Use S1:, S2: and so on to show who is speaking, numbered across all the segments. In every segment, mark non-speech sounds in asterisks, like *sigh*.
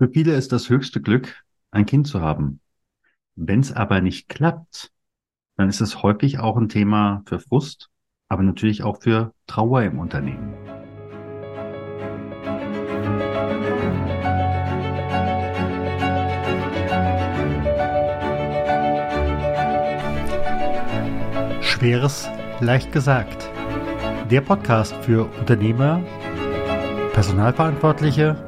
S1: Für viele ist das höchste Glück, ein Kind zu haben. Wenn es aber nicht klappt, dann ist es häufig auch ein Thema für Frust, aber natürlich auch für Trauer im Unternehmen. Schweres, leicht gesagt. Der Podcast für Unternehmer, Personalverantwortliche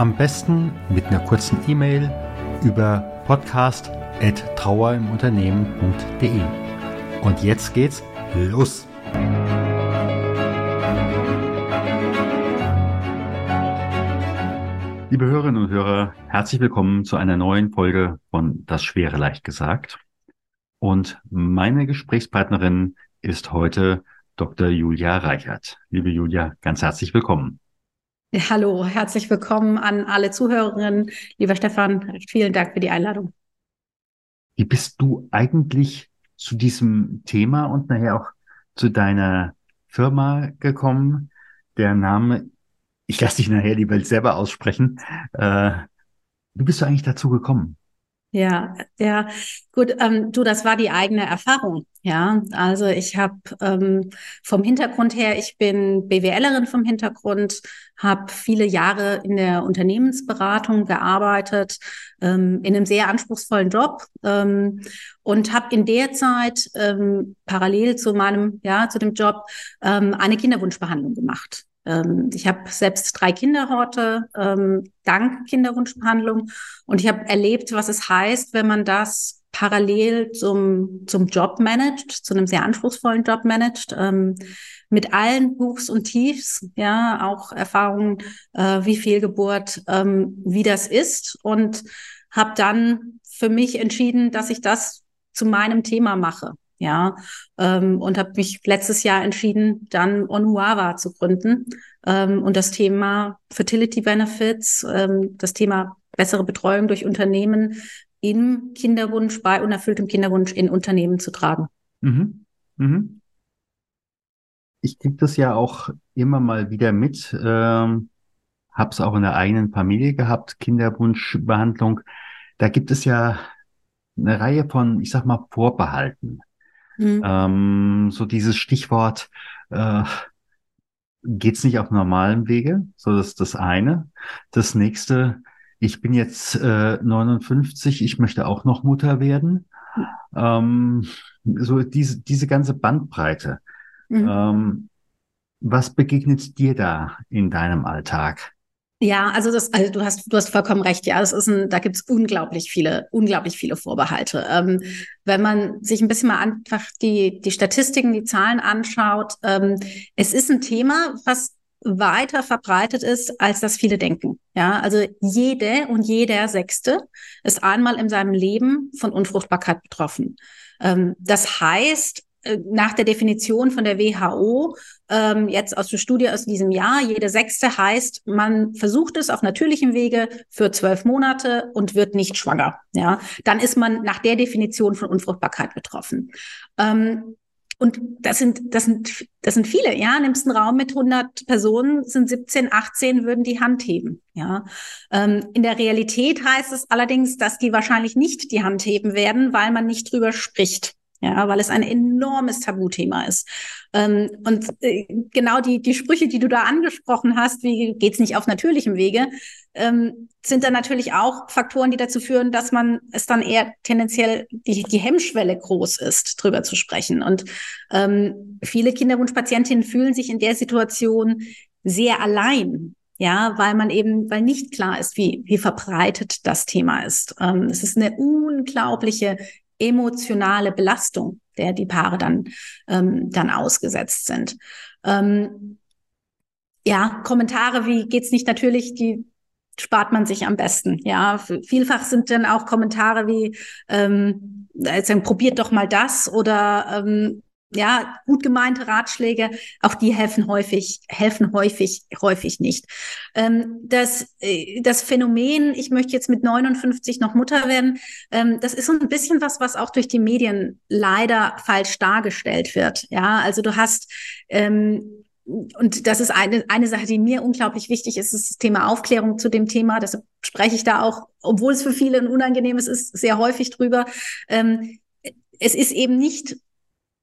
S1: am besten mit einer kurzen E-Mail über podcast.trauerimunternehmen.de. Und jetzt geht's los! Liebe Hörerinnen und Hörer, herzlich willkommen zu einer neuen Folge von Das Schwere leicht gesagt. Und meine Gesprächspartnerin ist heute Dr. Julia Reichert. Liebe Julia, ganz herzlich willkommen.
S2: Hallo, herzlich willkommen an alle Zuhörerinnen. Lieber Stefan, vielen Dank für die Einladung.
S1: Wie bist du eigentlich zu diesem Thema und nachher auch zu deiner Firma gekommen? Der Name, ich lasse dich nachher die Welt selber aussprechen. Äh, wie bist du eigentlich dazu gekommen?
S2: Ja, ja, gut, ähm, du, das war die eigene Erfahrung. Ja, also ich habe ähm, vom Hintergrund her, ich bin BWLerin vom Hintergrund, habe viele Jahre in der Unternehmensberatung gearbeitet, ähm, in einem sehr anspruchsvollen Job ähm, und habe in der Zeit ähm, parallel zu meinem, ja, zu dem Job ähm, eine Kinderwunschbehandlung gemacht. Ähm, ich habe selbst drei Kinderhorte ähm, dank Kinderwunschbehandlung. Und ich habe erlebt, was es heißt, wenn man das parallel zum, zum Job managt, zu einem sehr anspruchsvollen Job managt, ähm, mit allen Buchs und Tiefs, ja, auch Erfahrungen äh, wie Fehlgeburt, ähm, wie das ist. Und habe dann für mich entschieden, dass ich das zu meinem Thema mache ja, ähm, und habe mich letztes Jahr entschieden, dann Onuava zu gründen ähm, und das Thema Fertility Benefits, ähm, das Thema bessere Betreuung durch Unternehmen im Kinderwunsch, bei unerfülltem Kinderwunsch in Unternehmen zu tragen. Mhm. Mhm.
S1: Ich kriege das ja auch immer mal wieder mit, ähm, habe es auch in der eigenen Familie gehabt, Kinderwunschbehandlung. Da gibt es ja eine Reihe von, ich sag mal, Vorbehalten. Mhm. Ähm, so dieses Stichwort, äh, geht's nicht auf normalem Wege? So, das ist das eine. Das nächste, ich bin jetzt äh, 59, ich möchte auch noch Mutter werden. Ähm, so diese, diese ganze Bandbreite. Mhm. Ähm, was begegnet dir da in deinem Alltag?
S2: Ja, also das, also du hast, du hast vollkommen recht. Ja, das ist ein, da gibt es unglaublich viele, unglaublich viele Vorbehalte. Ähm, wenn man sich ein bisschen mal einfach die, die Statistiken, die Zahlen anschaut, ähm, es ist ein Thema, was weiter verbreitet ist, als das viele denken. Ja, also jede und jeder Sechste ist einmal in seinem Leben von Unfruchtbarkeit betroffen. Ähm, das heißt, nach der Definition von der WHO, ähm, jetzt aus der Studie aus diesem Jahr, jede sechste heißt, man versucht es auf natürlichem Wege für zwölf Monate und wird nicht schwanger. Ja, dann ist man nach der Definition von Unfruchtbarkeit betroffen. Ähm, und das sind, das sind, das sind viele, ja. Nimmst einen Raum mit 100 Personen, sind 17, 18, würden die Hand heben, ja. Ähm, in der Realität heißt es allerdings, dass die wahrscheinlich nicht die Hand heben werden, weil man nicht drüber spricht ja, weil es ein enormes Tabuthema ist. Ähm, und äh, genau die, die Sprüche, die du da angesprochen hast, wie geht's nicht auf natürlichem Wege, ähm, sind dann natürlich auch Faktoren, die dazu führen, dass man es dann eher tendenziell die, die Hemmschwelle groß ist, drüber zu sprechen. Und ähm, viele Kinderwunschpatientinnen fühlen sich in der Situation sehr allein, ja, weil man eben, weil nicht klar ist, wie, wie verbreitet das Thema ist. Ähm, es ist eine unglaubliche emotionale Belastung, der die Paare dann, ähm, dann ausgesetzt sind. Ähm, ja, Kommentare wie geht's nicht natürlich, die spart man sich am besten. Ja, vielfach sind dann auch Kommentare wie, ähm, also, probiert doch mal das oder ähm, ja, gut gemeinte Ratschläge, auch die helfen häufig, helfen häufig, häufig nicht. Ähm, das, äh, das Phänomen, ich möchte jetzt mit 59 noch Mutter werden, ähm, das ist so ein bisschen was, was auch durch die Medien leider falsch dargestellt wird. Ja, also du hast, ähm, und das ist eine, eine Sache, die mir unglaublich wichtig ist, ist das Thema Aufklärung zu dem Thema. Deshalb spreche ich da auch, obwohl es für viele ein unangenehmes ist, sehr häufig drüber. Ähm, es ist eben nicht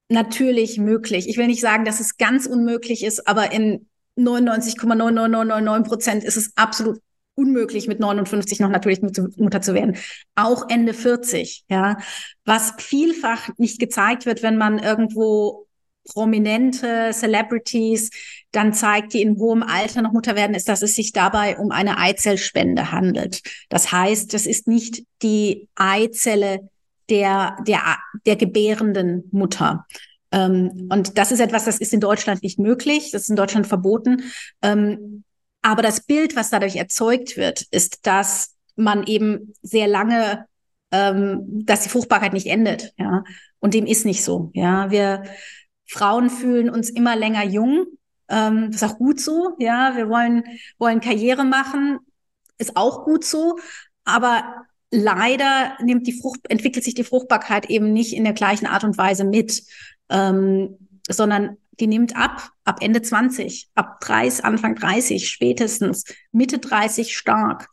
S2: natürlich möglich. Ich will nicht sagen, dass es ganz unmöglich ist, aber in 99,99999 Prozent ist es absolut unmöglich, mit 59 noch natürlich Mutter zu werden. Auch Ende 40, ja. Was vielfach nicht gezeigt wird, wenn man irgendwo prominente Celebrities dann zeigt, die in hohem Alter noch Mutter werden, ist, dass es sich dabei um eine Eizellspende handelt. Das heißt, das ist nicht die Eizelle der, der, der gebärenden Mutter. Ähm, und das ist etwas, das ist in Deutschland nicht möglich, das ist in Deutschland verboten. Ähm, aber das Bild, was dadurch erzeugt wird, ist, dass man eben sehr lange, ähm, dass die Fruchtbarkeit nicht endet, ja. Und dem ist nicht so, ja. Wir Frauen fühlen uns immer länger jung. Ähm, das ist auch gut so, ja. Wir wollen, wollen Karriere machen, ist auch gut so. Aber leider nimmt die Frucht, entwickelt sich die Fruchtbarkeit eben nicht in der gleichen Art und Weise mit, ähm, sondern die nimmt ab, ab Ende 20, ab 30, Anfang 30 spätestens, Mitte 30 stark.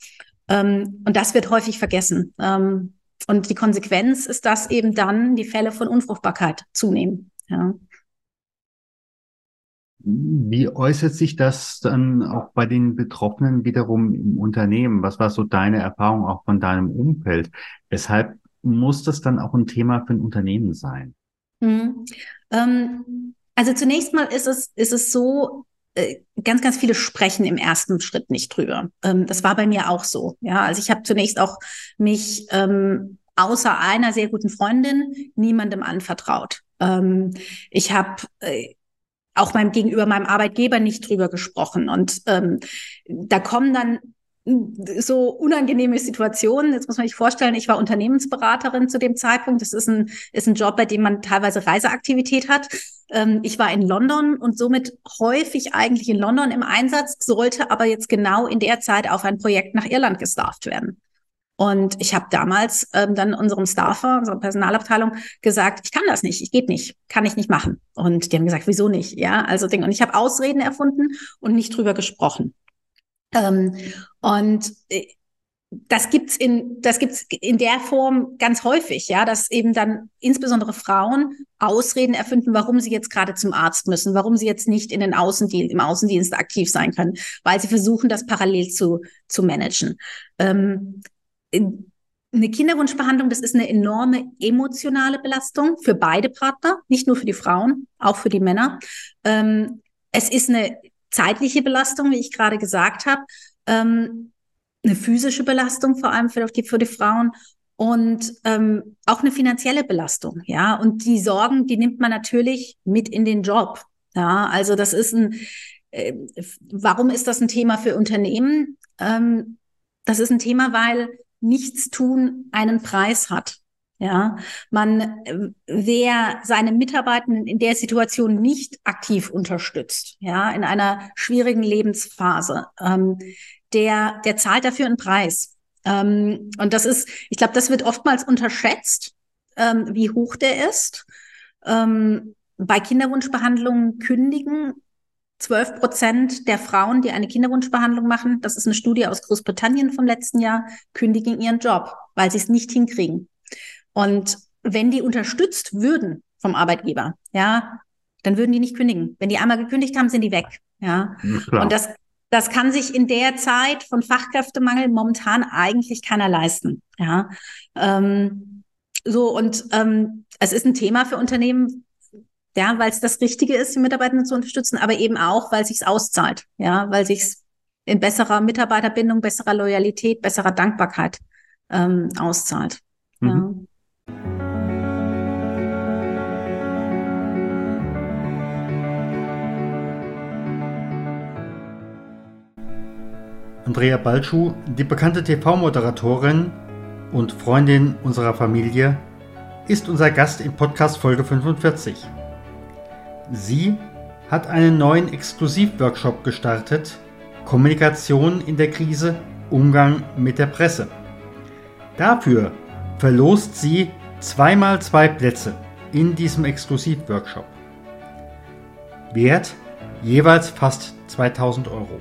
S2: Ähm, und das wird häufig vergessen. Ähm, und die Konsequenz ist, dass eben dann die Fälle von Unfruchtbarkeit zunehmen. Ja.
S1: Wie äußert sich das dann auch bei den Betroffenen wiederum im Unternehmen? Was war so deine Erfahrung auch von deinem Umfeld? Weshalb muss das dann auch ein Thema für ein Unternehmen sein?
S2: Mhm. Ähm, also zunächst mal ist es, ist es so, äh, ganz, ganz viele sprechen im ersten Schritt nicht drüber. Ähm, das war bei mir auch so. Ja, also ich habe zunächst auch mich ähm, außer einer sehr guten Freundin niemandem anvertraut. Ähm, ich habe äh, auch meinem gegenüber meinem Arbeitgeber nicht drüber gesprochen. Und ähm, da kommen dann so unangenehme Situationen. Jetzt muss man sich vorstellen, ich war Unternehmensberaterin zu dem Zeitpunkt. Das ist ein, ist ein Job, bei dem man teilweise Reiseaktivität hat. Ähm, ich war in London und somit häufig eigentlich in London im Einsatz, sollte aber jetzt genau in der Zeit auf ein Projekt nach Irland gestafft werden. Und ich habe damals ähm, dann unserem Staffer, unserer Personalabteilung gesagt, ich kann das nicht, ich geht nicht, kann ich nicht machen. Und die haben gesagt, wieso nicht? Ja, also Ding. Und ich habe Ausreden erfunden und nicht drüber gesprochen. Ähm, und äh, das gibt's in das gibt's in der Form ganz häufig, ja, dass eben dann insbesondere Frauen Ausreden erfinden, warum sie jetzt gerade zum Arzt müssen, warum sie jetzt nicht in den Außendienst im Außendienst aktiv sein können, weil sie versuchen, das parallel zu zu managen. Ähm, eine Kinderwunschbehandlung, das ist eine enorme emotionale Belastung für beide Partner, nicht nur für die Frauen, auch für die Männer. Ähm, es ist eine zeitliche Belastung, wie ich gerade gesagt habe, ähm, eine physische Belastung vor allem für die, für die Frauen und ähm, auch eine finanzielle Belastung, ja. Und die Sorgen, die nimmt man natürlich mit in den Job. Ja, also das ist ein, äh, warum ist das ein Thema für Unternehmen? Ähm, das ist ein Thema, weil Nichtstun einen Preis hat. Ja, man, wer seine Mitarbeitenden in der Situation nicht aktiv unterstützt, ja, in einer schwierigen Lebensphase, ähm, der, der zahlt dafür einen Preis. Ähm, und das ist, ich glaube, das wird oftmals unterschätzt, ähm, wie hoch der ist. Ähm, bei Kinderwunschbehandlungen kündigen 12 Prozent der Frauen, die eine Kinderwunschbehandlung machen, das ist eine Studie aus Großbritannien vom letzten Jahr, kündigen ihren Job, weil sie es nicht hinkriegen. Und wenn die unterstützt würden vom Arbeitgeber, ja, dann würden die nicht kündigen. Wenn die einmal gekündigt haben, sind die weg. Ja. ja und das, das kann sich in der Zeit von Fachkräftemangel momentan eigentlich keiner leisten. Ja. Ähm, so, und ähm, es ist ein Thema für Unternehmen, ja, weil es das Richtige ist, die Mitarbeitenden zu unterstützen, aber eben auch, weil sich's auszahlt, ja, weil sich's in besserer Mitarbeiterbindung, besserer Loyalität, besserer Dankbarkeit ähm, auszahlt. Mhm. Ja.
S1: Andrea Balschuh, die bekannte TV-Moderatorin und Freundin unserer Familie, ist unser Gast in Podcast Folge 45. Sie hat einen neuen Exklusivworkshop gestartet, Kommunikation in der Krise, Umgang mit der Presse. Dafür verlost sie zweimal zwei Plätze in diesem Exklusivworkshop. Wert jeweils fast 2000 Euro.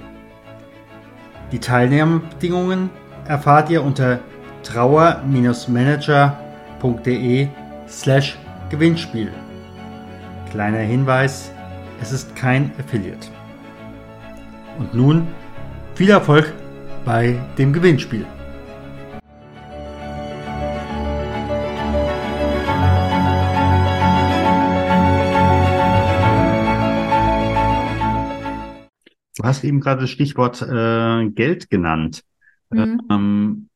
S1: Die Teilnahmebedingungen erfahrt ihr unter trauer-manager.de slash Gewinnspiel. Kleiner Hinweis, es ist kein Affiliate. Und nun viel Erfolg bei dem Gewinnspiel. Du hast eben gerade das Stichwort äh, Geld genannt. Mhm. Ähm,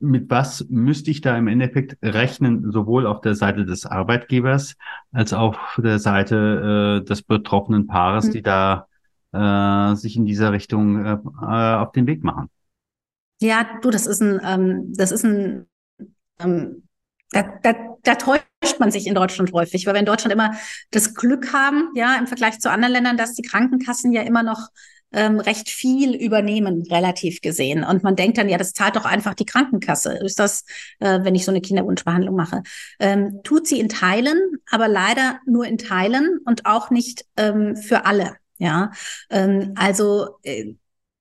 S1: mit was müsste ich da im Endeffekt rechnen, sowohl auf der Seite des Arbeitgebers als auch auf der Seite äh, des betroffenen Paares, mhm. die da äh, sich in dieser Richtung äh, äh, auf den Weg machen?
S2: Ja, du, das ist ein, ähm, das ist ein, ähm, da, da, da täuscht man sich in Deutschland häufig, weil wir in Deutschland immer das Glück haben, ja, im Vergleich zu anderen Ländern, dass die Krankenkassen ja immer noch ähm, recht viel übernehmen, relativ gesehen. Und man denkt dann, ja, das zahlt doch einfach die Krankenkasse. Ist das, äh, wenn ich so eine Kinderwunschbehandlung mache? Ähm, tut sie in Teilen, aber leider nur in Teilen und auch nicht ähm, für alle. Ja, ähm, also äh,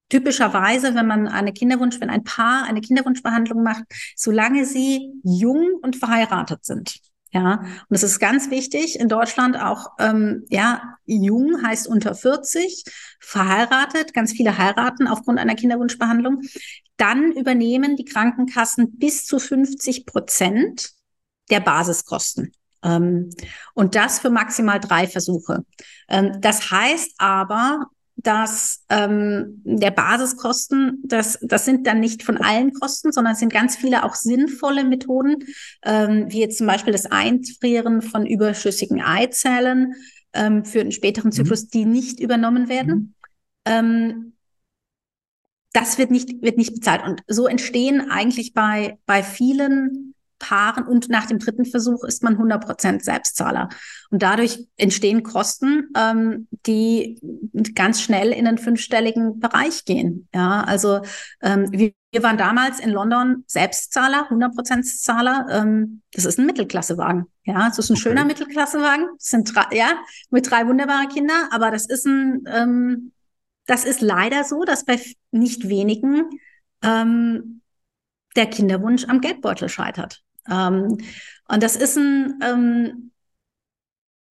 S2: typischerweise, wenn man eine Kinderwunsch, wenn ein Paar eine Kinderwunschbehandlung macht, solange sie jung und verheiratet sind. Ja, und es ist ganz wichtig in Deutschland auch, ähm, ja, jung heißt unter 40, verheiratet, ganz viele heiraten aufgrund einer Kinderwunschbehandlung. Dann übernehmen die Krankenkassen bis zu 50 Prozent der Basiskosten. Ähm, und das für maximal drei Versuche. Ähm, das heißt aber, dass ähm, der Basiskosten, das, das sind dann nicht von allen Kosten, sondern es sind ganz viele auch sinnvolle Methoden, ähm, wie jetzt zum Beispiel das Einfrieren von überschüssigen Eizellen ähm, für einen späteren mhm. Zyklus, mhm. die nicht übernommen werden. Mhm. Ähm, das wird nicht, wird nicht bezahlt. Und so entstehen eigentlich bei, bei vielen Paaren und nach dem dritten Versuch ist man 100 Prozent Selbstzahler. Und dadurch entstehen Kosten, ähm, die ganz schnell in den fünfstelligen Bereich gehen. Ja, also ähm, wir, wir waren damals in London Selbstzahler, 100 Prozent Zahler. Ähm, das ist ein Mittelklassewagen. Ja, es ist ein okay. schöner Mittelklassewagen. Das sind drei, ja, mit drei wunderbaren Kindern. Aber das ist ein, ähm, das ist leider so, dass bei nicht wenigen ähm, der Kinderwunsch am Geldbeutel scheitert. Ähm, und das ist ein, ähm,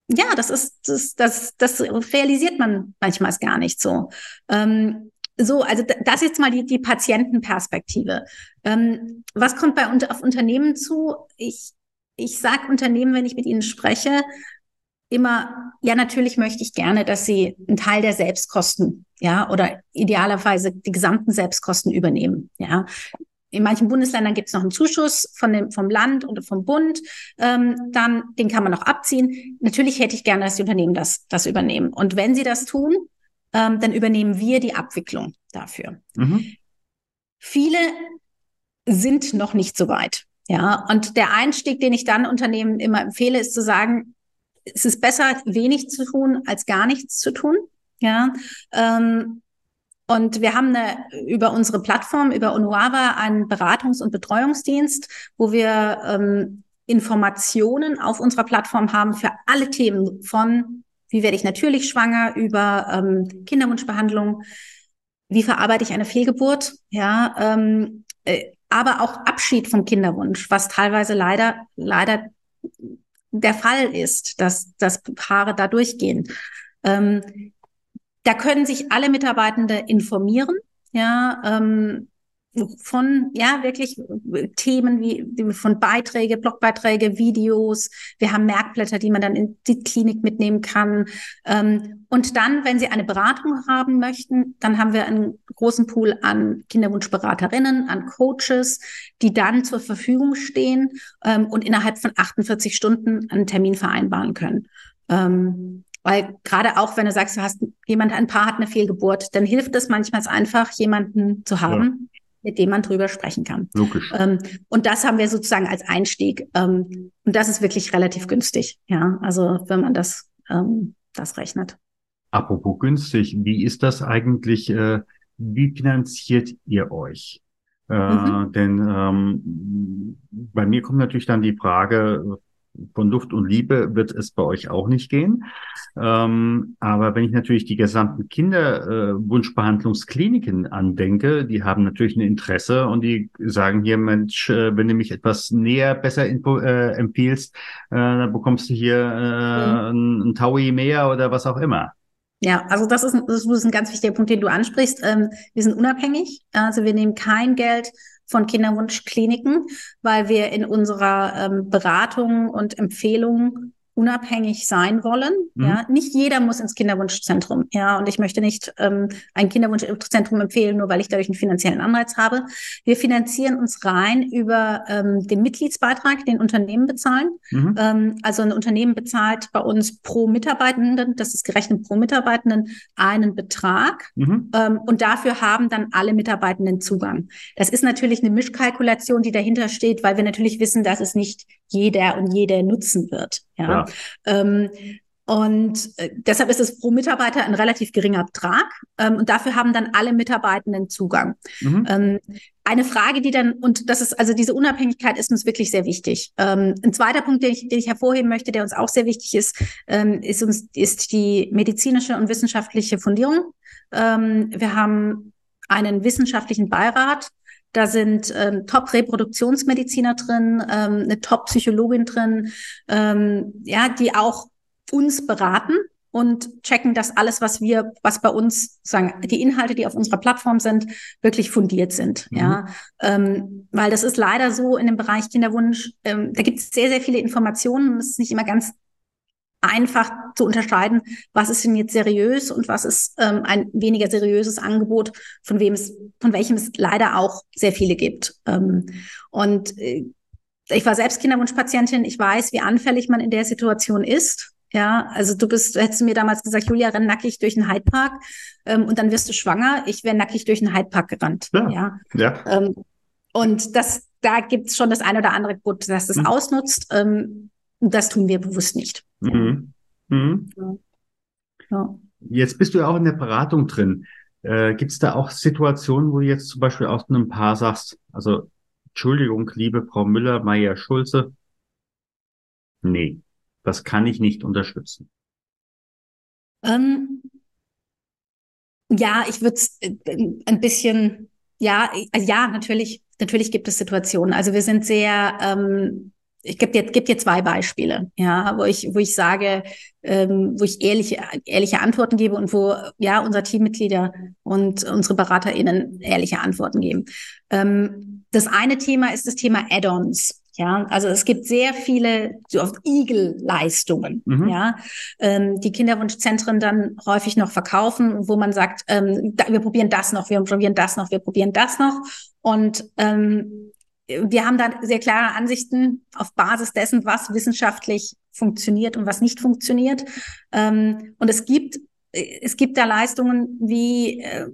S2: ja, das ist, das, das, das realisiert man manchmal gar nicht so. Ähm, so, also das jetzt mal die, die Patientenperspektive. Ähm, was kommt bei auf Unternehmen zu? Ich, ich sage Unternehmen, wenn ich mit ihnen spreche, immer, ja, natürlich möchte ich gerne, dass sie einen Teil der Selbstkosten, ja, oder idealerweise die gesamten Selbstkosten übernehmen, ja in manchen Bundesländern gibt es noch einen Zuschuss von dem, vom Land oder vom Bund. Ähm, dann, den kann man noch abziehen. Natürlich hätte ich gerne, dass die Unternehmen das, das übernehmen. Und wenn sie das tun, ähm, dann übernehmen wir die Abwicklung dafür. Mhm. Viele sind noch nicht so weit. Ja, und der Einstieg, den ich dann Unternehmen immer empfehle, ist zu sagen, es ist besser, wenig zu tun, als gar nichts zu tun. Ja, ähm, und wir haben eine, über unsere Plattform, über Onuava, einen Beratungs- und Betreuungsdienst, wo wir ähm, Informationen auf unserer Plattform haben für alle Themen von wie werde ich natürlich schwanger über ähm, Kinderwunschbehandlung, wie verarbeite ich eine Fehlgeburt, ja, ähm, äh, aber auch Abschied vom Kinderwunsch, was teilweise leider leider der Fall ist, dass dass Paare da durchgehen. Ähm, da können sich alle Mitarbeitende informieren, ja, ähm, von ja wirklich Themen wie von Beiträge, Blogbeiträge, Videos. Wir haben Merkblätter, die man dann in die Klinik mitnehmen kann. Ähm, und dann, wenn Sie eine Beratung haben möchten, dann haben wir einen großen Pool an Kinderwunschberaterinnen, an Coaches, die dann zur Verfügung stehen ähm, und innerhalb von 48 Stunden einen Termin vereinbaren können. Ähm, Weil gerade auch, wenn du sagst, du hast jemand, ein Paar hat eine Fehlgeburt, dann hilft es manchmal einfach, jemanden zu haben, ja. mit dem man drüber sprechen kann.
S1: Logisch.
S2: Ähm, und das haben wir sozusagen als Einstieg. Ähm, und das ist wirklich relativ günstig. Ja, also wenn man das, ähm, das rechnet.
S1: Apropos günstig, wie ist das eigentlich? Äh, wie finanziert ihr euch? Äh, mhm. Denn ähm, bei mir kommt natürlich dann die Frage, von Luft und Liebe wird es bei euch auch nicht gehen. Ähm, aber wenn ich natürlich die gesamten Kinderwunschbehandlungskliniken äh, andenke, die haben natürlich ein Interesse und die sagen hier, Mensch, äh, wenn du mich etwas näher besser info, äh, empfiehlst, äh, dann bekommst du hier äh, mhm. ein, ein Taui mehr oder was auch immer.
S2: Ja, also das ist, ein, das ist ein ganz wichtiger Punkt, den du ansprichst. Ähm, wir sind unabhängig, also wir nehmen kein Geld von Kinderwunschkliniken, weil wir in unserer ähm, Beratung und Empfehlung unabhängig sein wollen. Mhm. Ja, nicht jeder muss ins Kinderwunschzentrum. Ja, und ich möchte nicht ähm, ein Kinderwunschzentrum empfehlen, nur weil ich dadurch einen finanziellen Anreiz habe. Wir finanzieren uns rein über ähm, den Mitgliedsbeitrag, den Unternehmen bezahlen. Mhm. Ähm, also ein Unternehmen bezahlt bei uns pro Mitarbeitenden, das ist gerechnet pro Mitarbeitenden, einen Betrag. Mhm. Ähm, und dafür haben dann alle Mitarbeitenden Zugang. Das ist natürlich eine Mischkalkulation, die dahinter steht, weil wir natürlich wissen, dass es nicht jeder und jede nutzen wird. Ja. ja. Ähm, und äh, deshalb ist es pro Mitarbeiter ein relativ geringer Betrag. Ähm, und dafür haben dann alle Mitarbeitenden Zugang. Mhm. Ähm, eine Frage, die dann, und das ist, also diese Unabhängigkeit ist uns wirklich sehr wichtig. Ähm, ein zweiter Punkt, den ich, den ich hervorheben möchte, der uns auch sehr wichtig ist, ähm, ist uns, ist die medizinische und wissenschaftliche Fundierung. Ähm, wir haben einen wissenschaftlichen Beirat, da sind ähm, Top-Reproduktionsmediziner drin, ähm, eine Top-Psychologin drin, ähm, ja, die auch uns beraten und checken, dass alles, was wir, was bei uns sagen, die Inhalte, die auf unserer Plattform sind, wirklich fundiert sind. Mhm. Ja, ähm, weil das ist leider so in dem Bereich Kinderwunsch. Ähm, da gibt es sehr, sehr viele Informationen und es ist nicht immer ganz einfach zu unterscheiden, was ist denn jetzt seriös und was ist ähm, ein weniger seriöses Angebot, von wem es, von welchem es leider auch sehr viele gibt. Ähm, und äh, ich war selbst Kinderwunschpatientin, ich weiß, wie anfällig man in der Situation ist. Ja, also du bist, du hättest mir damals gesagt, Julia, renn nackig durch den Hyde ähm, und dann wirst du schwanger. Ich wäre nackig durch den Hyde gerannt. Ja. Ja. ja. Ähm, und das, da gibt es schon das eine oder andere Gut, dass das mhm. ausnutzt. Ähm, das tun wir bewusst nicht. Mhm. Mhm.
S1: Ja. Jetzt bist du ja auch in der Beratung drin. Äh, Gibt es da auch Situationen, wo du jetzt zum Beispiel aus einem Paar sagst, also Entschuldigung, liebe Frau Müller, Meier, Schulze, nee, das kann ich nicht unterstützen.
S2: Ähm, ja, ich würde es äh, ein bisschen, ja, äh, ja, natürlich, natürlich gibt es Situationen. Also wir sind sehr ähm, ich gebe dir, geb dir zwei Beispiele, ja, wo ich, wo ich sage, ähm, wo ich ehrliche, ehrliche Antworten gebe und wo ja unser Teammitglieder und unsere BeraterInnen ehrliche Antworten geben. Ähm, das eine Thema ist das Thema Add-ons. Ja, also es gibt sehr viele so oft Igel-Leistungen, mhm. ja, ähm, die Kinderwunschzentren dann häufig noch verkaufen, wo man sagt, ähm, da, wir probieren das noch, wir probieren das noch, wir probieren das noch. Und ähm, wir haben da sehr klare Ansichten auf Basis dessen, was wissenschaftlich funktioniert und was nicht funktioniert. Ähm, und es gibt, es gibt da Leistungen wie, äh,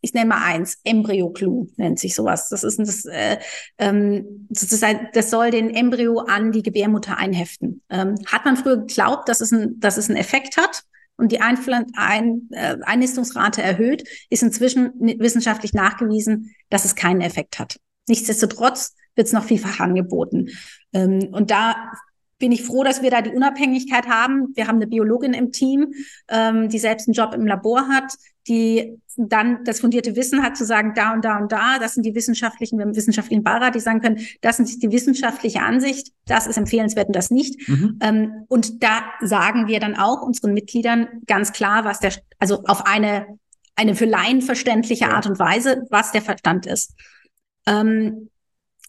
S2: ich nenne mal eins, Embryo-Clue nennt sich sowas. Das ist das, äh, ähm, das, ist ein, das soll den Embryo an die Gebärmutter einheften. Ähm, hat man früher geglaubt, dass es, ein, dass es einen Effekt hat? und die Einpflan ein, äh, Einnistungsrate erhöht, ist inzwischen wissenschaftlich nachgewiesen, dass es keinen Effekt hat. Nichtsdestotrotz wird es noch vielfach angeboten. Ähm, und da bin ich froh, dass wir da die Unabhängigkeit haben. Wir haben eine Biologin im Team, ähm, die selbst einen Job im Labor hat, die dann das fundierte Wissen hat, zu sagen, da und da und da, das sind die wissenschaftlichen, wir haben wissenschaftlichen Beirat, die sagen können, das ist die wissenschaftliche Ansicht, das ist empfehlenswert und das nicht. Mhm. Ähm, und da sagen wir dann auch unseren Mitgliedern ganz klar, was der, also auf eine, eine für Laien verständliche. Art und Weise, was der Verstand ist. Ähm,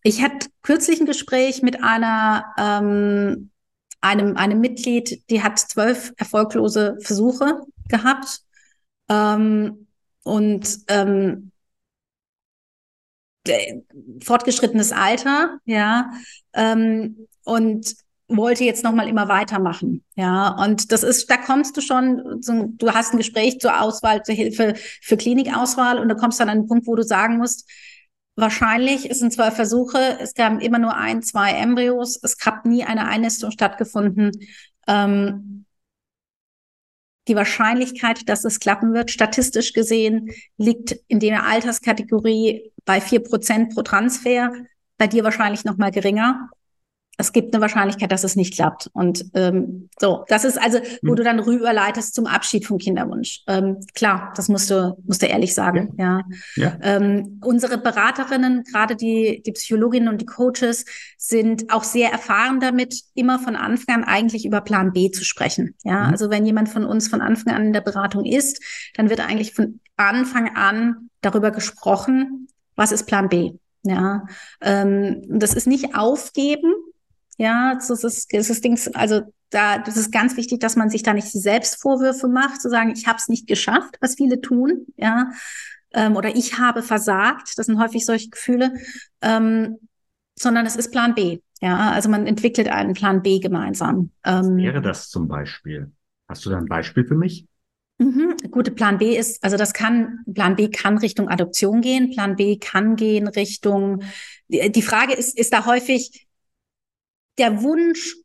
S2: ich hatte kürzlich ein Gespräch mit einer, ähm, einem, einem Mitglied, die hat zwölf erfolglose Versuche gehabt. Ähm, und ähm, fortgeschrittenes Alter, ja. Ähm, und wollte jetzt noch mal immer weitermachen. Ja, und das ist, da kommst du schon, du hast ein Gespräch zur Auswahl, zur Hilfe für Klinikauswahl und da kommst dann an den Punkt, wo du sagen musst, wahrscheinlich, es sind zwölf Versuche, es gab immer nur ein, zwei Embryos, es hat nie eine Einnistung stattgefunden. Ähm, die Wahrscheinlichkeit, dass es klappen wird, statistisch gesehen, liegt in der Alterskategorie bei vier Prozent pro Transfer. Bei dir wahrscheinlich noch mal geringer es gibt eine Wahrscheinlichkeit, dass es nicht klappt. Und ähm, so, das ist also, wo hm. du dann rüberleitest zum Abschied vom Kinderwunsch. Ähm, klar, das musst du, musst du ehrlich sagen. Ja. ja. ja. Ähm, unsere Beraterinnen, gerade die, die Psychologinnen und die Coaches, sind auch sehr erfahren damit, immer von Anfang an eigentlich über Plan B zu sprechen. Ja, mhm. also wenn jemand von uns von Anfang an in der Beratung ist, dann wird eigentlich von Anfang an darüber gesprochen, was ist Plan B. Ja, ähm, das ist nicht aufgeben, ja, das ist, das ist Dings, also da, das ist ganz wichtig, dass man sich da nicht Selbstvorwürfe macht, zu sagen, ich habe es nicht geschafft, was viele tun, ja, ähm, oder ich habe versagt. Das sind häufig solche Gefühle, ähm, sondern es ist Plan B. Ja, also man entwickelt einen Plan B gemeinsam.
S1: Ähm, wäre das zum Beispiel? Hast du da ein Beispiel für mich?
S2: Mhm. Gute Plan B ist, also das kann, Plan B kann Richtung Adoption gehen, Plan B kann gehen Richtung, die Frage ist, ist da häufig, der Wunsch,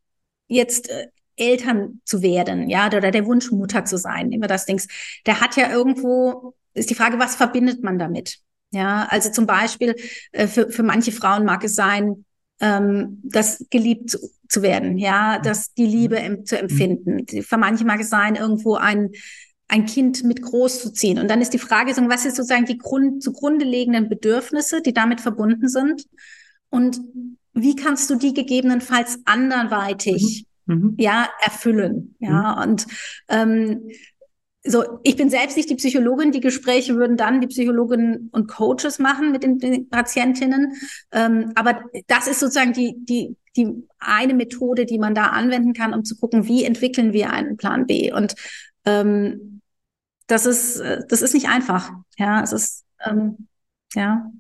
S2: jetzt äh, Eltern zu werden, ja, oder der Wunsch, Mutter zu sein, immer das Dings, der hat ja irgendwo, ist die Frage, was verbindet man damit? Ja, also zum Beispiel, äh, für, für manche Frauen mag es sein, ähm, das geliebt zu, zu werden, ja, das die Liebe em zu empfinden. Für manche mag es sein, irgendwo ein, ein Kind mit groß zu ziehen. Und dann ist die Frage, was ist sozusagen die Grund, zugrunde liegenden Bedürfnisse, die damit verbunden sind? Und wie kannst du die gegebenenfalls anderweitig mhm. mhm. ja erfüllen? Ja, mhm. und ähm, so, ich bin selbst nicht die Psychologin, die Gespräche würden dann die Psychologinnen und Coaches machen mit den, den Patientinnen. Ähm, aber das ist sozusagen die, die, die eine Methode, die man da anwenden kann, um zu gucken, wie entwickeln wir einen Plan B. Und ähm, das ist, äh, das ist nicht einfach. Ja, es ist ähm, ja,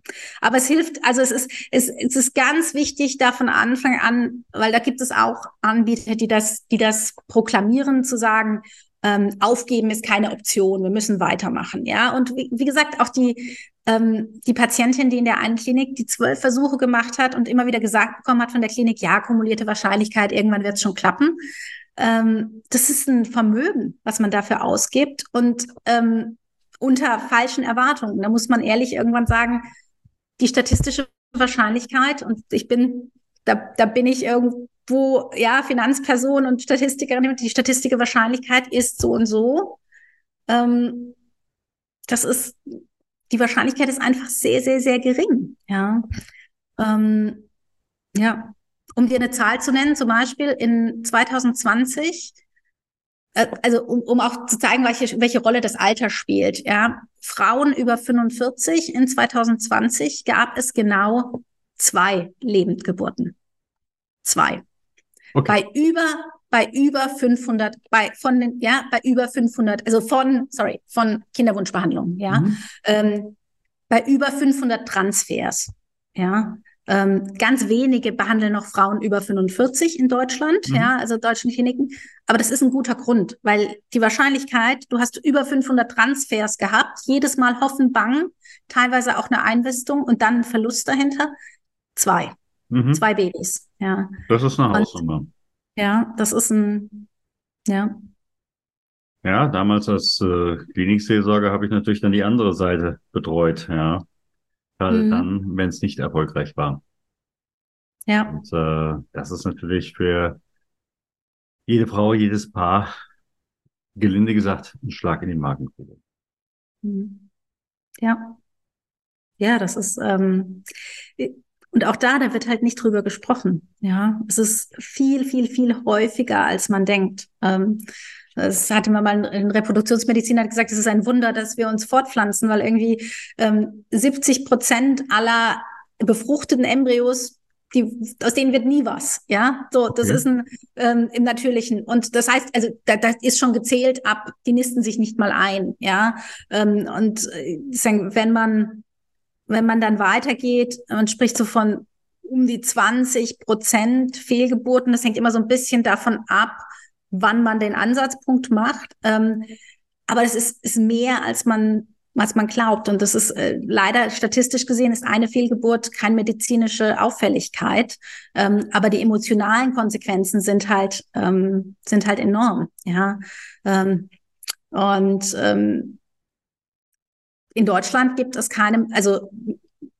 S2: aber es hilft, also es ist, es, es ist ganz wichtig, da von Anfang an, weil da gibt es auch Anbieter, die das, die das proklamieren, zu sagen, ähm, aufgeben ist keine Option, wir müssen weitermachen. Ja, und wie, wie gesagt, auch die, ähm, die Patientin, die in der einen Klinik die zwölf Versuche gemacht hat und immer wieder gesagt bekommen hat von der Klinik, ja, kumulierte Wahrscheinlichkeit, irgendwann wird es schon klappen. Ähm, das ist ein Vermögen, was man dafür ausgibt. Und ähm, unter falschen Erwartungen. Da muss man ehrlich irgendwann sagen, die statistische Wahrscheinlichkeit, und ich bin, da, da bin ich irgendwo, ja, Finanzperson und Statistikerin, die statistische Wahrscheinlichkeit ist so und so. Ähm, das ist, die Wahrscheinlichkeit ist einfach sehr, sehr, sehr gering. Ja. Ähm, ja. Um dir eine Zahl zu nennen, zum Beispiel in 2020 äh, also um, um auch zu zeigen, welche, welche Rolle das Alter spielt. Ja, Frauen über 45 in 2020 gab es genau zwei Lebendgeburten. Zwei. Okay. Bei über bei über 500 bei von den ja bei über 500 also von sorry von Kinderwunschbehandlung ja mhm. ähm, bei über 500 Transfers ja ähm, ganz wenige behandeln noch Frauen über 45 in Deutschland, mhm. ja, also deutschen Kliniken. Aber das ist ein guter Grund, weil die Wahrscheinlichkeit, du hast über 500 Transfers gehabt, jedes Mal hoffen, bangen, teilweise auch eine Einwistung und dann ein Verlust dahinter. Zwei. Mhm. Zwei Babys, ja.
S1: Das ist eine Hausnummer.
S2: Ja, das ist ein, ja.
S1: Ja, damals als äh, Klinikseelsorger habe ich natürlich dann die andere Seite betreut, ja. Gerade mhm. dann, wenn es nicht erfolgreich war.
S2: Ja.
S1: Und äh, das ist natürlich für jede Frau, jedes Paar, gelinde gesagt, ein Schlag in die Magengrube.
S2: Mhm. Ja. Ja, das ist, ähm, und auch da, da wird halt nicht drüber gesprochen. Ja, es ist viel, viel, viel häufiger, als man denkt. Ähm, das hatte man mal ein Reproduktionsmediziner hat gesagt, es ist ein Wunder, dass wir uns fortpflanzen, weil irgendwie ähm, 70 Prozent aller befruchteten Embryos die, aus denen wird nie was, ja. So, das okay. ist ein ähm, im Natürlichen. Und das heißt, also da, da ist schon gezählt ab, die nisten sich nicht mal ein, ja. Ähm, und äh, wenn man, wenn man dann weitergeht, man spricht so von um die 20 Prozent Fehlgeburten. Das hängt immer so ein bisschen davon ab, wann man den Ansatzpunkt macht. Ähm, aber es ist, ist mehr, als man was man glaubt. Und das ist äh, leider statistisch gesehen ist eine Fehlgeburt keine medizinische Auffälligkeit, ähm, aber die emotionalen Konsequenzen sind halt ähm, sind halt enorm. Ja, ähm, und ähm, in Deutschland gibt es keine, also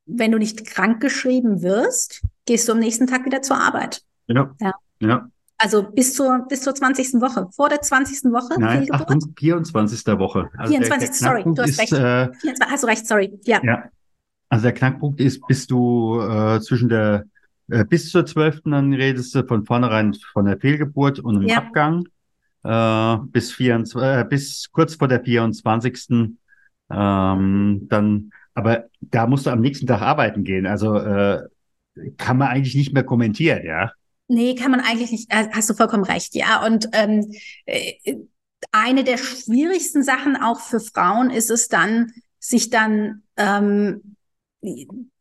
S2: wenn du nicht krank geschrieben wirst, gehst du am nächsten Tag wieder zur Arbeit.
S1: Ja. Ja. ja.
S2: Also bis zur, bis zur 20. Woche. Vor der 20. Woche?
S1: Nein, Achtung, 24. Woche.
S2: Also 24. Der, der sorry, du hast ist, recht. Äh, 24, hast du recht, sorry. Ja.
S1: ja. Also der Knackpunkt ist, bis du äh, zwischen der, äh, bis zur 12. dann redest du von vornherein von der Fehlgeburt und dem ja. Abgang. Äh, bis, 24, äh, bis kurz vor der 24. Ähm, dann, aber da musst du am nächsten Tag arbeiten gehen. Also äh, kann man eigentlich nicht mehr kommentieren, ja.
S2: Nee, kann man eigentlich nicht. Äh, hast du vollkommen recht, ja. Und ähm, äh, eine der schwierigsten Sachen auch für Frauen ist es dann, sich dann ähm,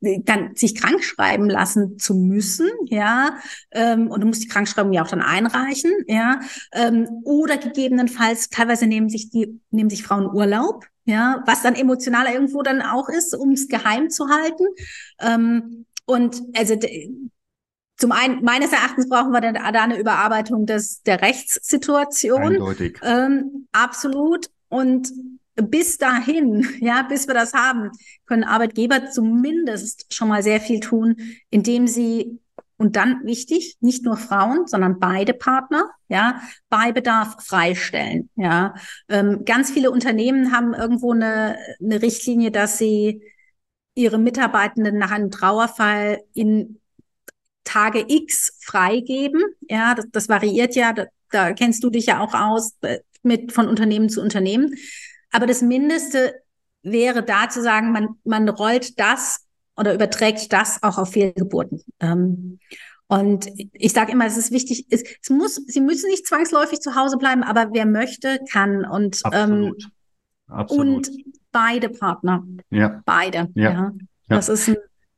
S2: dann sich krank schreiben lassen zu müssen, ja, ähm, und du musst die Krankschreibung ja auch dann einreichen, ja, ähm, oder gegebenenfalls teilweise nehmen sich die nehmen sich Frauen Urlaub, ja, was dann emotional irgendwo dann auch ist, um es geheim zu halten. Ähm, und also zum einen, meines Erachtens brauchen wir da eine Überarbeitung des, der Rechtssituation.
S1: Eindeutig.
S2: Ähm, absolut. Und bis dahin, *laughs* ja, bis wir das haben, können Arbeitgeber zumindest schon mal sehr viel tun, indem sie und dann wichtig, nicht nur Frauen, sondern beide Partner, ja, bei Bedarf freistellen, ja. Ähm, ganz viele Unternehmen haben irgendwo eine, eine Richtlinie, dass sie ihre Mitarbeitenden nach einem Trauerfall in Tage X freigeben. Ja, das, das variiert ja, da, da kennst du dich ja auch aus äh, mit von Unternehmen zu Unternehmen. Aber das Mindeste wäre da zu sagen, man, man rollt das oder überträgt das auch auf Fehlgeburten. Ähm, und ich sage immer, es ist wichtig, es, es, muss, sie müssen nicht zwangsläufig zu Hause bleiben, aber wer möchte, kann. Und,
S1: Absolut. Ähm, Absolut.
S2: und beide Partner.
S1: Ja.
S2: Beide. Ja. ja. Das ist ein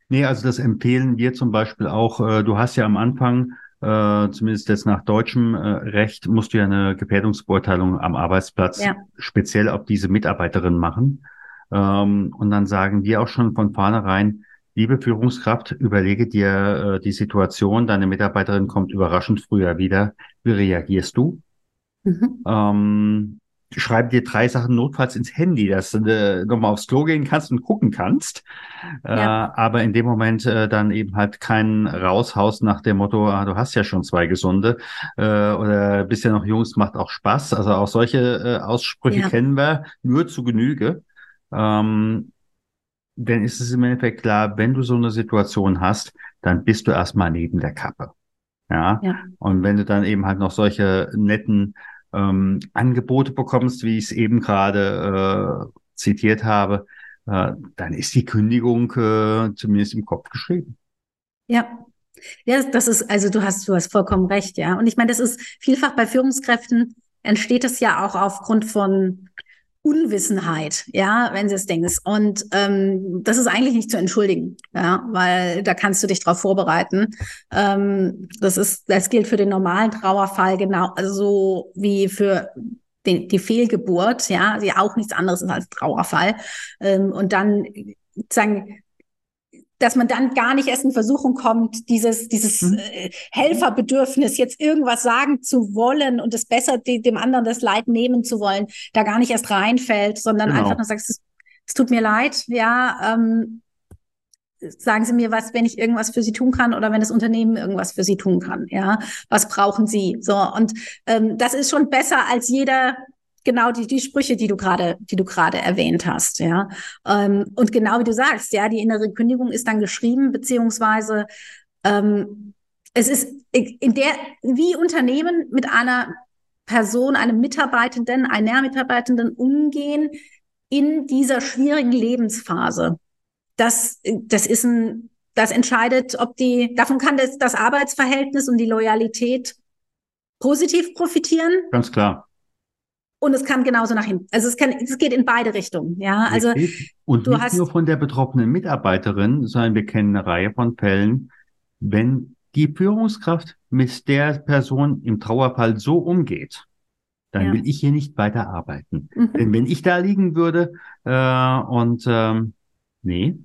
S1: Nee, also das empfehlen wir zum Beispiel auch. Äh, du hast ja am Anfang, äh, zumindest jetzt nach deutschem äh, Recht, musst du ja eine Gefährdungsbeurteilung am Arbeitsplatz ja. speziell auf diese Mitarbeiterin machen. Ähm, und dann sagen wir auch schon von vornherein, liebe Führungskraft, überlege dir die Situation, deine Mitarbeiterin kommt überraschend früher wieder. Wie reagierst du? Mhm. Ähm, schreibe dir drei Sachen notfalls ins Handy, dass du äh, nochmal aufs Klo gehen kannst und gucken kannst. Ja. Äh, aber in dem Moment äh, dann eben halt kein Raushaus nach dem Motto, ah, du hast ja schon zwei gesunde äh, oder bist ja noch Jungs, macht auch Spaß. Also auch solche äh, Aussprüche ja. kennen wir nur zu Genüge. Ähm, denn ist es im Endeffekt klar, wenn du so eine Situation hast, dann bist du erstmal neben der Kappe. Ja? ja. Und wenn du dann eben halt noch solche netten ähm, Angebote bekommst, wie ich es eben gerade äh, zitiert habe, äh, dann ist die Kündigung äh, zumindest im Kopf geschrieben.
S2: Ja. Ja, das ist, also du hast, du hast vollkommen recht, ja. Und ich meine, das ist vielfach bei Führungskräften entsteht es ja auch aufgrund von Unwissenheit, ja, wenn sie es denken. Und ähm, das ist eigentlich nicht zu entschuldigen, ja, weil da kannst du dich darauf vorbereiten. Ähm, das ist, das gilt für den normalen Trauerfall genau, also wie für den, die Fehlgeburt, ja, die auch nichts anderes ist als Trauerfall. Ähm, und dann sagen dass man dann gar nicht erst in Versuchung kommt, dieses, dieses mhm. äh, Helferbedürfnis, jetzt irgendwas sagen zu wollen und es besser die, dem anderen das Leid nehmen zu wollen, da gar nicht erst reinfällt, sondern genau. einfach nur sagst, es, es tut mir leid, ja, ähm, sagen Sie mir was, wenn ich irgendwas für Sie tun kann oder wenn das Unternehmen irgendwas für Sie tun kann, ja, was brauchen Sie? So, und ähm, das ist schon besser als jeder genau die, die Sprüche, die du gerade, die du gerade erwähnt hast, ja. Ähm, und genau wie du sagst, ja, die innere Kündigung ist dann geschrieben, beziehungsweise ähm, es ist in der, wie Unternehmen mit einer Person, einem Mitarbeitenden, einer Mitarbeitenden umgehen in dieser schwierigen Lebensphase. Das, das ist ein, das entscheidet, ob die, davon kann das, das Arbeitsverhältnis und die Loyalität positiv profitieren.
S1: Ganz klar.
S2: Und es kann genauso nach hinten. Also es kann, es geht in beide Richtungen. Ja, also
S1: und du nicht hast nur von der betroffenen Mitarbeiterin, sondern wir kennen eine Reihe von Fällen, wenn die Führungskraft mit der Person im Trauerfall so umgeht, dann
S2: Ja.
S1: will ich hier nicht weiter arbeiten.
S2: Mhm.
S1: Denn wenn ich da liegen würde äh, und ähm, nee,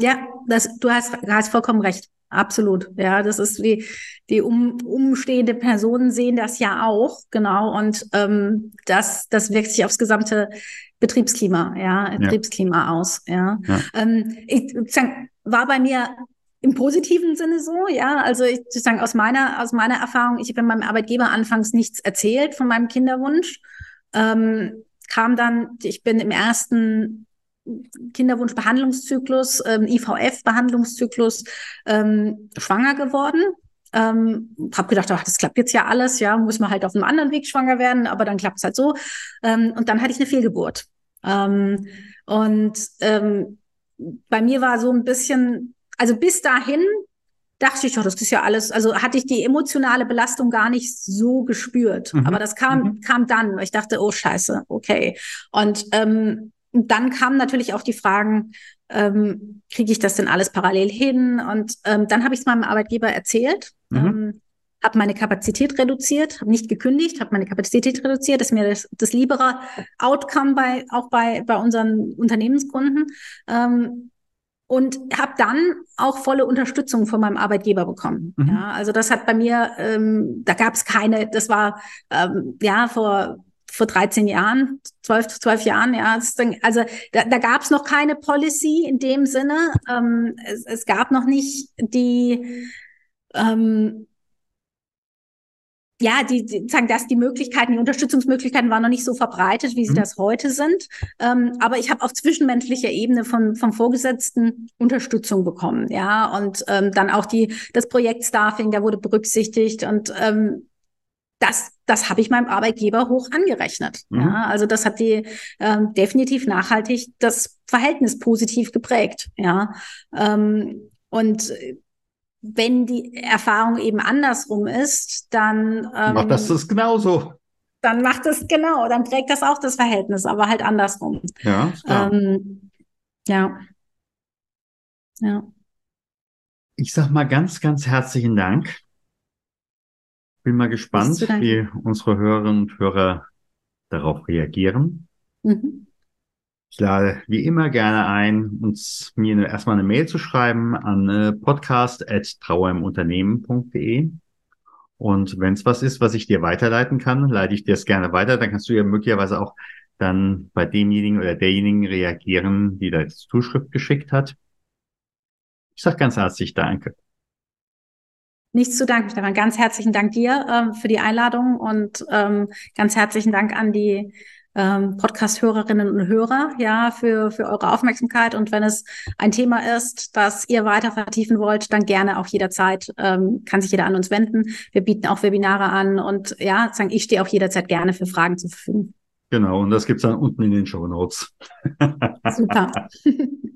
S2: Ja, das, du hast, hast vollkommen recht. Absolut. Ja, das ist wie die um, umstehende Personen sehen das ja auch, genau. Und ähm, das, das wirkt sich aufs gesamte Betriebsklima, ja, Betriebsklima aus. Ja.
S1: Ja.
S2: Ähm, ich sozusagen, war bei mir im positiven Sinne so, ja. Also ich sozusagen aus meiner, aus meiner Erfahrung, ich habe meinem Arbeitgeber anfangs nichts erzählt von meinem Kinderwunsch. Ähm, kam dann, ich bin im ersten Kinderwunschbehandlungszyklus, ähm, IVF-Behandlungszyklus ähm, schwanger geworden. Ähm, habe gedacht, ach, das klappt jetzt ja alles, ja, muss man halt auf einem anderen Weg schwanger werden, aber dann klappt es halt so. Ähm, und dann hatte ich eine Fehlgeburt. Ähm, und ähm, bei mir war so ein bisschen, also bis dahin dachte ich, oh, das ist ja alles, also hatte ich die emotionale Belastung gar nicht so gespürt.
S1: Mhm.
S2: Aber das kam,
S1: Mhm.
S2: kam dann, weil ich dachte, oh scheiße, okay. Und ähm, dann kamen natürlich auch die Fragen, ähm, kriege ich das denn alles parallel hin? Und ähm, dann habe ich es meinem Arbeitgeber erzählt,
S1: Mhm.
S2: ähm, habe meine Kapazität reduziert, habe nicht gekündigt, habe meine Kapazität reduziert, das ist mir das, das liebere Outcome bei auch bei bei unseren Unternehmenskunden. Ähm, und habe dann auch volle Unterstützung von meinem Arbeitgeber bekommen.
S1: Mhm.
S2: Ja, also das hat bei mir, ähm, da gab es keine, das war ähm, ja vor vor 13 Jahren, 12, 12 Jahren, ja, also da, da gab es noch keine Policy in dem Sinne. Ähm, es, es gab noch nicht die ähm, ja, die, die sagen, dass die Möglichkeiten, die Unterstützungsmöglichkeiten waren noch nicht so verbreitet, wie sie
S1: Mhm.
S2: das heute sind. Ähm, aber ich habe auf zwischenmenschlicher Ebene von, vom Vorgesetzten Unterstützung bekommen, ja. Und ähm, dann auch die, das Projekt Staffing, da wurde berücksichtigt und ähm, das, das habe ich meinem Arbeitgeber hoch angerechnet.
S1: Mhm.
S2: Ja, also das hat die ähm, definitiv nachhaltig das Verhältnis positiv geprägt. Ja, ähm, und wenn die Erfahrung eben andersrum ist, dann ähm,
S1: macht das das genauso.
S2: dann macht es genau, dann prägt das auch das Verhältnis, aber halt andersrum.
S1: Ja.
S2: Ähm, ja, ja,
S1: Ich sag mal ganz, ganz herzlichen Dank. Bin mal gespannt, wie unsere Hörerinnen und Hörer darauf reagieren.
S2: mhm.
S1: Ich lade wie immer gerne ein, uns mir erstmal eine Mail zu schreiben an äh, podcast.trauerimunternehmen.de. Und wenn es was ist, was ich dir weiterleiten kann, leite ich dir es gerne weiter. Dann kannst du ja möglicherweise auch dann bei demjenigen oder derjenigen reagieren, die da jetzt Zuschrift geschickt hat. Ich sage ganz herzlich Danke.
S2: Nichts zu danken, Stefan. Ganz herzlichen Dank dir ähm, für die Einladung und ähm, ganz herzlichen Dank an die ähm, Podcast-Hörerinnen und Hörer, ja, für, für eure Aufmerksamkeit. Und wenn es ein Thema ist, das ihr weiter vertiefen wollt, dann gerne auch jederzeit, ähm, kann sich jeder an uns wenden. Wir bieten auch Webinare an und ja, sagen, ich stehe auch jederzeit gerne für Fragen zur Verfügung.
S1: Genau, und das gibt's dann unten in den Show Notes.
S2: Super. *laughs*